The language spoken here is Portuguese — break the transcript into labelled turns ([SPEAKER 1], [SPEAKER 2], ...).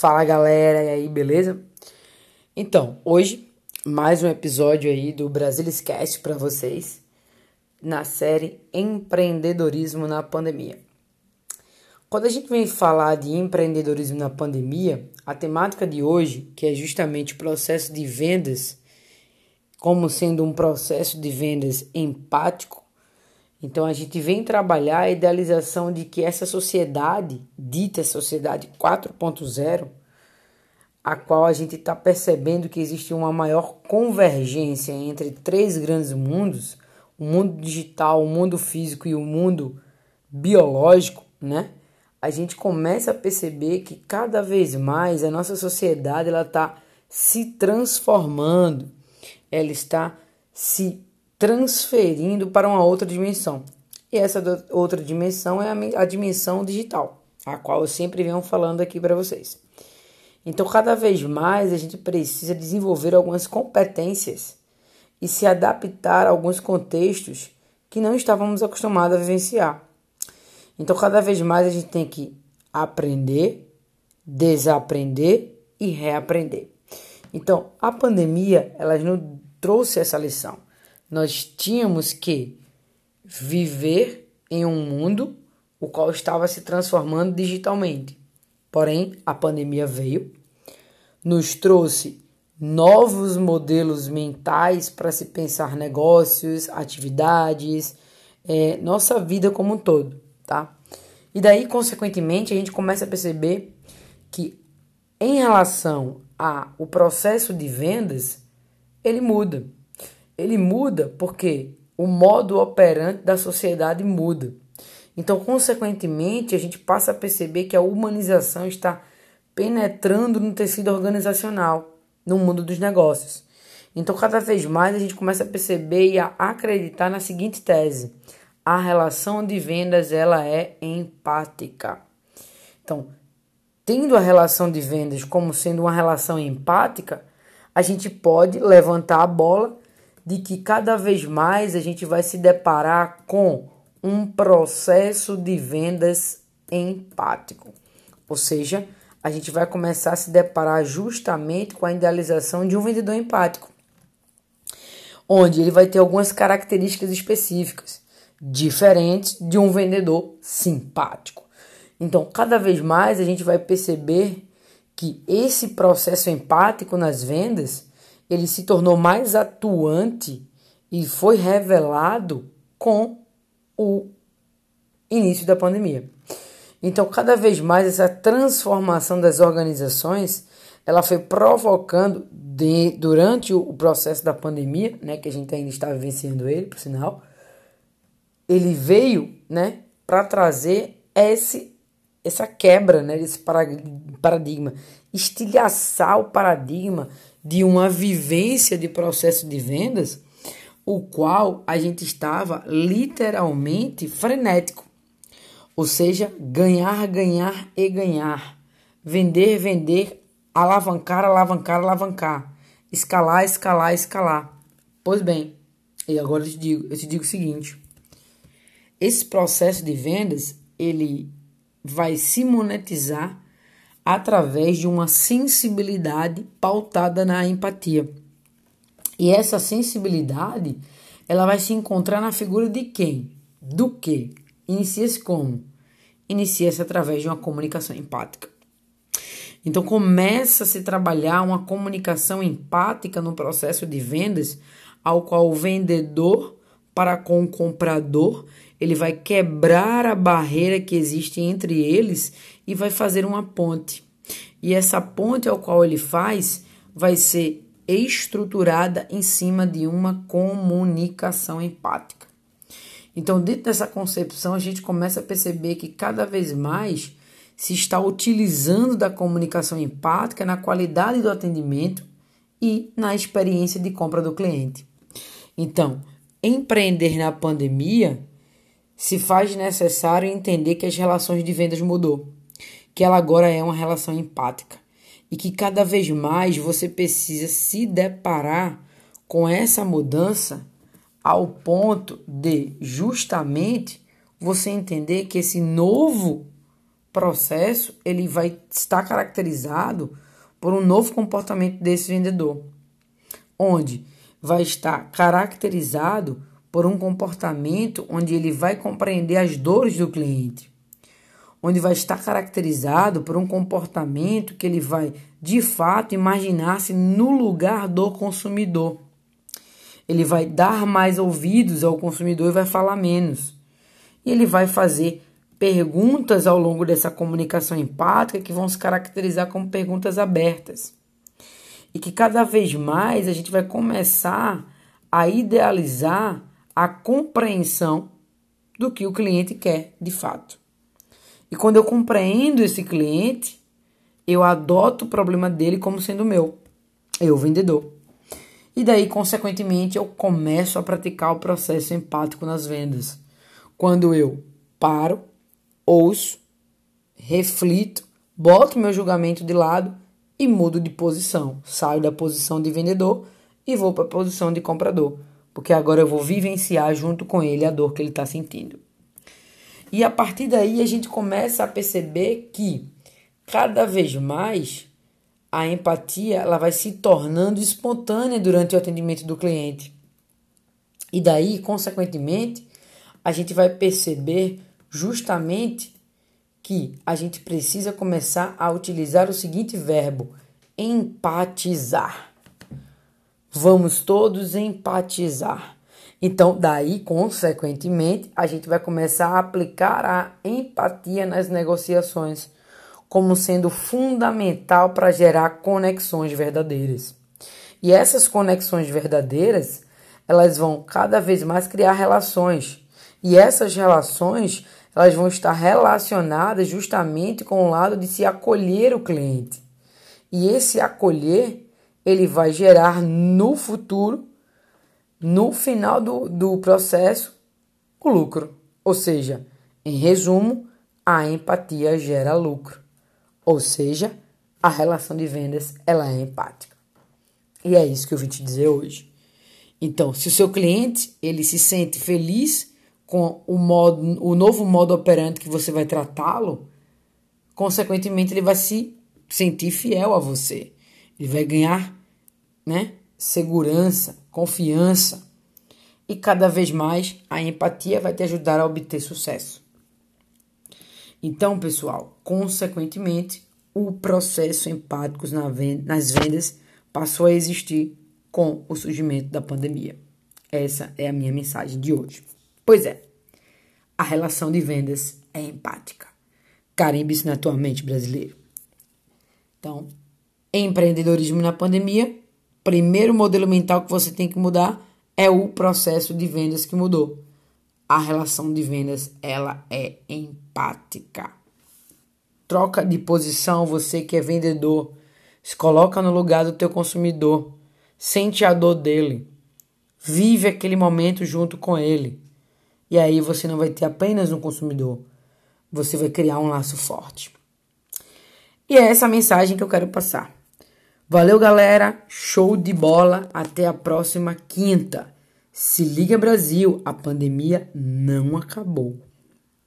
[SPEAKER 1] Fala galera, e aí, beleza? Então, hoje mais um episódio aí do Brasiliscast para vocês na série Empreendedorismo na Pandemia. Quando a gente vem falar de empreendedorismo na pandemia, a temática de hoje, que é justamente o processo de vendas, como sendo um processo de vendas empático, então a gente vem trabalhar a idealização de que essa sociedade, dita sociedade 4.0, a qual a gente está percebendo que existe uma maior convergência entre três grandes mundos, o mundo digital, o mundo físico e o mundo biológico, né? A gente começa a perceber que cada vez mais a nossa sociedade ela está se transformando, ela está se transferindo para uma outra dimensão. E essa outra dimensão é a, dimensão digital, a qual eu sempre venho falando aqui para vocês. Então, cada vez mais a gente precisa desenvolver algumas competências e se adaptar a alguns contextos que não estávamos acostumados a vivenciar. Então, cada vez mais a gente tem que aprender, desaprender e reaprender. Então, a pandemia, ela nos trouxe essa lição nós tínhamos que viver em um mundo o qual estava se transformando digitalmente. Porém, a pandemia veio, nos trouxe novos modelos mentais para se pensar negócios, atividades, é, nossa vida como um todo, tá? E daí, consequentemente, a gente começa a perceber que em relação ao processo de vendas, ele muda ele muda porque o modo operante da sociedade muda. Então, consequentemente, a gente passa a perceber que a humanização está penetrando no tecido organizacional, no mundo dos negócios. Então, cada vez mais a gente começa a perceber e a acreditar na seguinte tese: a relação de vendas ela é empática. Então, tendo a relação de vendas como sendo uma relação empática, a gente pode levantar a bola de que cada vez mais a gente vai se deparar com um processo de vendas empático. Ou seja, a gente vai começar a se deparar justamente com a idealização de um vendedor empático, onde ele vai ter algumas características específicas, diferentes de um vendedor simpático. Então, cada vez mais a gente vai perceber que esse processo empático nas vendas ele se tornou mais atuante e foi revelado com o início da pandemia. Então, cada vez mais essa transformação das organizações, ela foi provocando de, durante o processo da pandemia, né, que a gente ainda está vivenciando ele, por sinal, ele veio, né, para trazer esse essa quebra, né, desse paradigma, estilhaçar o paradigma de uma vivência de processo de vendas, o qual a gente estava literalmente frenético. Ou seja, ganhar, ganhar e ganhar. Vender, vender, alavancar, alavancar, alavancar. Escalar, escalar, escalar. Pois bem, e agora eu te digo, eu te digo o seguinte: esse processo de vendas, ele vai se monetizar através de uma sensibilidade pautada na empatia. E essa sensibilidade, ela vai se encontrar na figura de quem? Do que? Inicia-se como? Inicia-se através de uma comunicação empática. Então começa a se trabalhar uma comunicação empática no processo de vendas, ao qual o vendedor para com o comprador, ele vai quebrar a barreira que existe entre eles e vai fazer uma ponte. E essa ponte ao qual ele faz vai ser estruturada em cima de uma comunicação empática. Então, dentro dessa concepção, a gente começa a perceber que cada vez mais se está utilizando da comunicação empática na qualidade do atendimento e na experiência de compra do cliente. Então, empreender na pandemia se faz necessário entender que as relações de vendas mudou que ela agora é uma relação empática e que cada vez mais você precisa se deparar com essa mudança ao ponto de justamente você entender que esse novo processo ele vai estar caracterizado por um novo comportamento desse vendedor, onde vai estar caracterizado por um comportamento onde ele vai compreender as dores do cliente, onde vai estar caracterizado por um comportamento que ele vai de fato imaginar-se no lugar do consumidor. Ele vai dar mais ouvidos ao consumidor e vai falar menos. E ele vai fazer perguntas ao longo dessa comunicação empática que vão se caracterizar como perguntas abertas. E que cada vez mais a gente vai começar a idealizar a compreensão do que o cliente quer de fato. E quando eu compreendo esse cliente, eu adoto o problema dele como sendo meu, eu vendedor. E daí, consequentemente, eu começo a praticar o processo empático nas vendas. Quando eu paro, ouço, reflito, boto meu julgamento de lado e mudo de posição. Saio da posição de vendedor e vou para a posição de comprador, porque agora eu vou vivenciar junto com ele a dor que ele está sentindo. E a partir daí a gente começa a perceber que cada vez mais a empatia ela vai se tornando espontânea durante o atendimento do cliente. E daí, consequentemente, a gente vai perceber justamente que a gente precisa começar a utilizar o seguinte verbo: empatizar. Vamos todos empatizar. Então, daí, consequentemente, a gente vai começar a aplicar a empatia nas negociações como sendo fundamental para gerar conexões verdadeiras. E essas conexões verdadeiras, elas vão cada vez mais criar relações. E essas relações elas vão estar relacionadas justamente com o lado de se acolher o cliente. E esse acolher, ele vai gerar no futuro, no final do, do processo, o lucro. Ou seja, em resumo, a empatia gera lucro. Ou seja, a relação de vendas ela é empática. E é isso que eu vim te dizer hoje. Então, se o seu cliente ele se sente feliz com o, modo, o novo modo operante que você vai tratá-lo, consequentemente ele vai se sentir fiel a você. Ele vai ganhar né, segurança, confiança. E cada vez mais a empatia vai te ajudar a obter sucesso. Então, pessoal, consequentemente, o processo empático nas vendas passou a existir com o surgimento da pandemia. Essa é a minha mensagem de hoje. Pois é, a relação de vendas é empática. Carimbe isso na tua mente, brasileiro. Então, empreendedorismo na pandemia, primeiro modelo mental que você tem que mudar é o processo de vendas que mudou. A relação de vendas, ela é empática. Troca de posição, você que é vendedor, se coloca no lugar do teu consumidor, sente a dor dele, vive aquele momento junto com ele. E aí você não vai ter apenas um consumidor, você vai criar um laço forte. E é essa mensagem que eu quero passar. Valeu, galera. Show de bola. Até a próxima quinta. Se liga, Brasil. A pandemia não acabou.